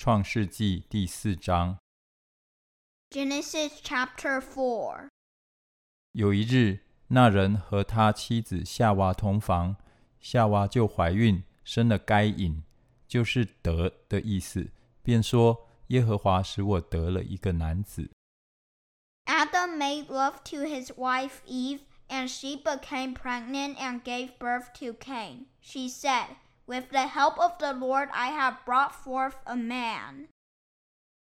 创世纪第四章。Genesis chapter Four 有一日，那人和他妻子夏娃同房，夏娃就怀孕，生了该隐，就是得的意思，便说：耶和华使我得了一个男子。Adam made love to his wife Eve, and she became pregnant and gave birth to Cain. She said, With the help of the Lord, I have brought forth a man.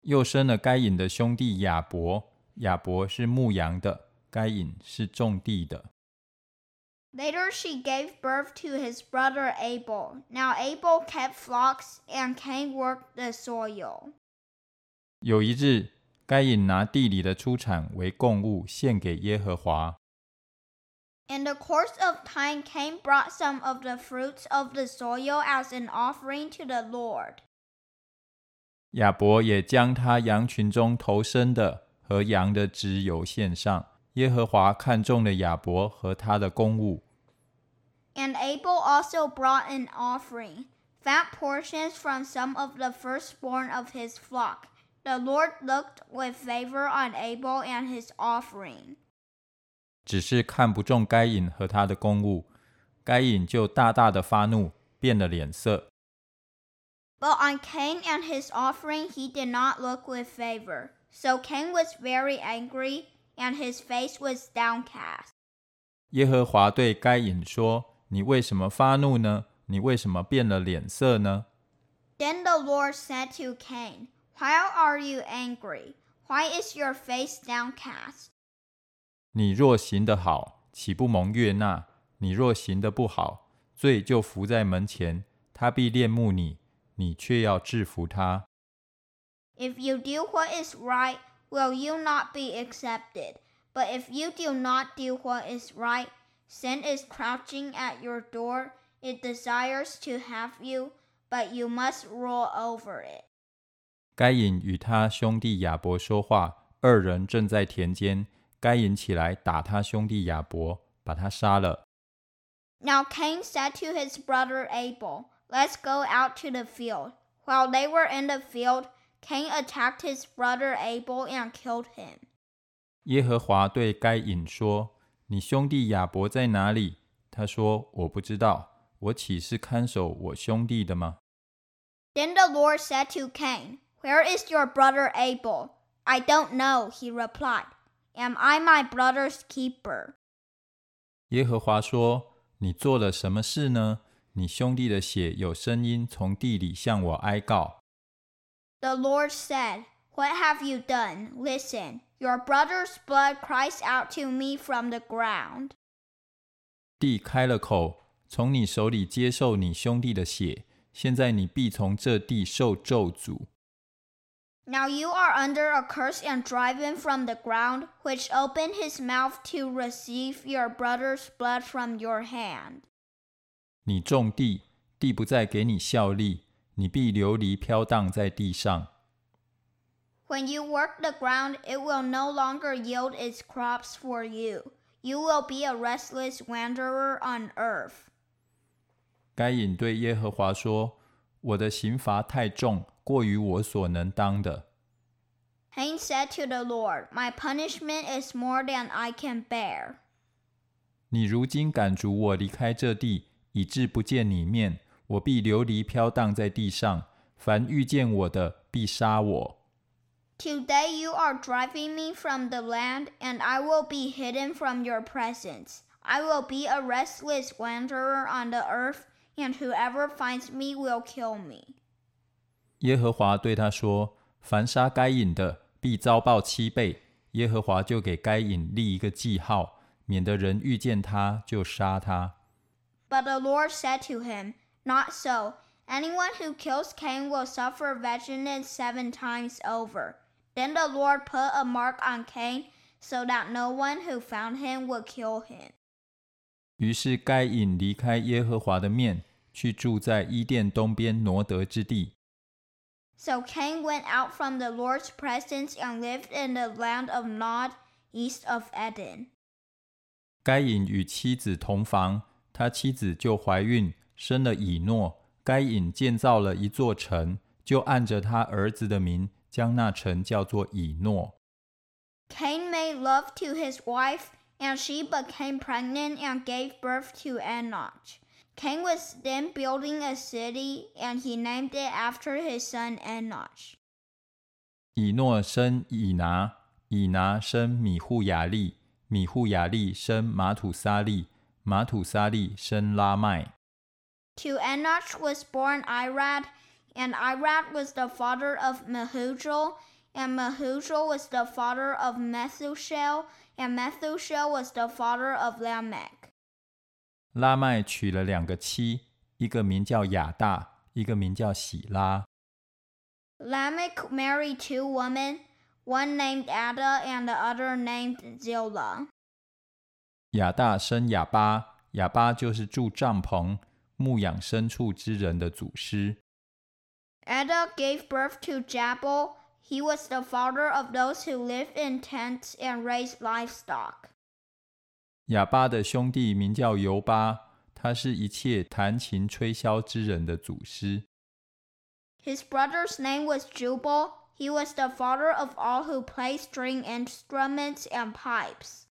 又生了该隐的兄弟亚伯，亚伯是牧羊的，该隐是种地的。 Later, she gave birth to his brother Abel. Now, Abel kept flocks, and Cain worked the soil. 有一日，该隐拿地里的出产为供物献给耶和华。 In the course of time, Cain brought some of the fruits of the soil as an offering to the Lord. 亚伯也将他羊群中头生的和羊的脂油献上。耶和华看中了亚伯和他的公物， And Abel also brought an offering, fat portions from some of the firstborn of his flock. The Lord looked with favor on Abel and his offering. 只是看不中该隐和他的公物，该隐就大大的发怒，变了脸色。 But on Cain and his offering he did not look with favor. So Cain was very angry, and his face was downcast. 耶和华对该隐说：“你为什么发怒呢？你为什么变了脸色呢？ Then the Lord said to Cain, Why are you angry? Why is your face downcast? 你若行得好，岂不蒙悦纳？你若行得不好，罪就伏在门前，他必恋慕你，你却要制服他。If you do what is right, will you not be accepted? But if you do not do what is right, sin is crouching at your door. It desires to have you, but you must rule over it. 该隐与他兄弟亚伯说话，二人正在田间。该隐起来打他兄弟亚伯，把他杀了。 Now Cain said to his brother Abel, Let's go out to the field. While they were in the field, Cain attacked his brother Abel and killed him. 耶和华对该隐说：“你兄弟亚伯在哪里？”他说：“我不知道。我岂是看守我兄弟的吗？” Then the Lord said to Cain, Where is your brother Abel? I don't know, he replied. Am I my brother's keeper? 耶和华说：“你做了什么事呢？你兄弟的血有声音从地里向我哀告。 The Lord said, What have you done? Listen, your brother's blood cries out to me from the ground. 地开了口，从你手里接受你兄弟的血。现在你必从这地受咒诅。 Now you are under a curse and driven from the ground, which opened his mouth to receive your brother's blood from your hand. 你种地，地不再给你效力，你必流离飘荡在地上。 When you work the ground, it will no longer yield its crops for you. You will be a restless wanderer on earth. 该隐对耶和华说：“我的刑罚太重， 过于我所能当的。 Cain said to the Lord, My punishment is more than I can bear. 你如今赶逐我离开这地，以致不见你面，我必流离飘荡在地上。凡遇见我的，必杀我。 Today you are driving me from the land, and I will be hidden from your presence. I will be a restless wanderer on the earth, and whoever finds me will kill me. 耶和华对他说：“凡杀该隐的，必遭报七倍。”耶和华就给该隐立一个记号，免得人遇见他就杀他。 But the Lord said to him, Not so. Anyone who kills Cain will suffer vengeance seven times over. Then the Lord put a mark on Cain so that no one who found him would kill him. 于是该隐离开耶和华的面，去住在伊甸东边挪得之地。 So Cain went out from the Lord's presence and lived in the land of Nod, east of Eden. 该隐与妻子同房，他妻子就怀孕，生了以诺。该隐建造了一座城， 就按着他儿子的名，将那城叫做以诺。 Cain made love to his wife, and she became pregnant and gave birth to Enoch. Cain was then building a city, and he named it after his son Enoch. 以诺生以拿，以拿生米户雅利，米户雅利生马土撒利，马土撒利生拉麦。To Enoch was born Irad, and Irad was the father of Mehujael, and Mehujael was the father of Methushael, and Methushael was the father of Lamech. 拉麦娶了两个妻，一个名叫亚大，一个名叫喜拉。Lamech married two women, one named Ada and the other named Zillah. 亚大生哑巴，哑巴就是住帐篷、牧养牲畜之人的祖师。Ada gave birth to Jabal. He was the father of those who live in tents and raise livestock. 亚巴的兄弟名叫尤巴，他是一切弹琴吹箫之人的祖师。His brother's name was Jubal. He was the father of all who play string instruments and pipes.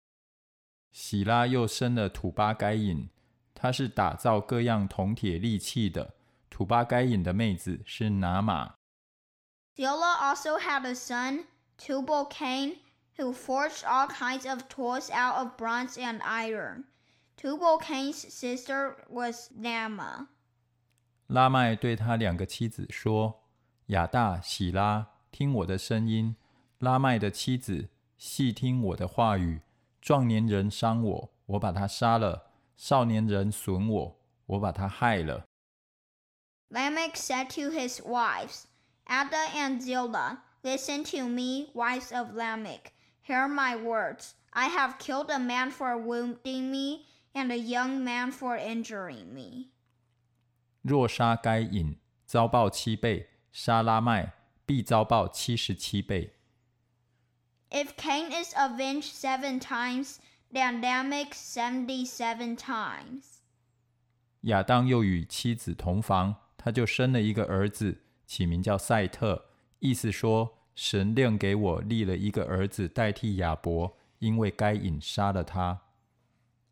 喜拉又生了土巴该隐，他是打造各样铜铁利器的。土巴该隐的妹子是拿玛。Zillah also had a son, Tubal Cain, who forged all kinds of tools out of bronze and iron. Tubal Cain's sister was Naamah. 拉麦对他两个妻子说：“亚大、喜拉，听我的声音；拉麦的妻子，细听我的话语。壮年人伤我，我把他杀了；少年人损我，我把他害了。” Lamech said to his wives, Ada and Zillah, Listen to me, wives of Lamech. Hear my words. I have killed a man for wounding me, and a young man for injuring me. 若杀该隐，遭报七倍；杀拉麦，必遭报七十七倍。 If Cain is avenged seven times, then Lamech seventy-seven times. 亚当又与妻子同房，他就生了一个儿子，起名叫赛特，意思说 神另给我立了一个儿子代替亚伯，因为该隐杀了他。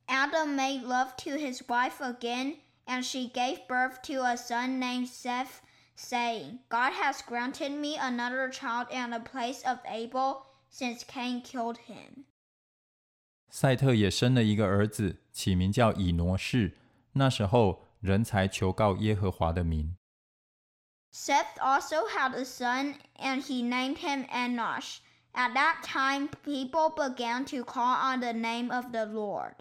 Adam made love to his wife again, and she gave birth to a son named Seth, saying, God has granted me another child in the place of Abel, since Cain killed him. 赛特也生了一个儿子，起名叫以挪士。那时候人才求告耶和华的名。Seth also had a son, and he named him Enosh. At that time, people began to call on the name of the Lord.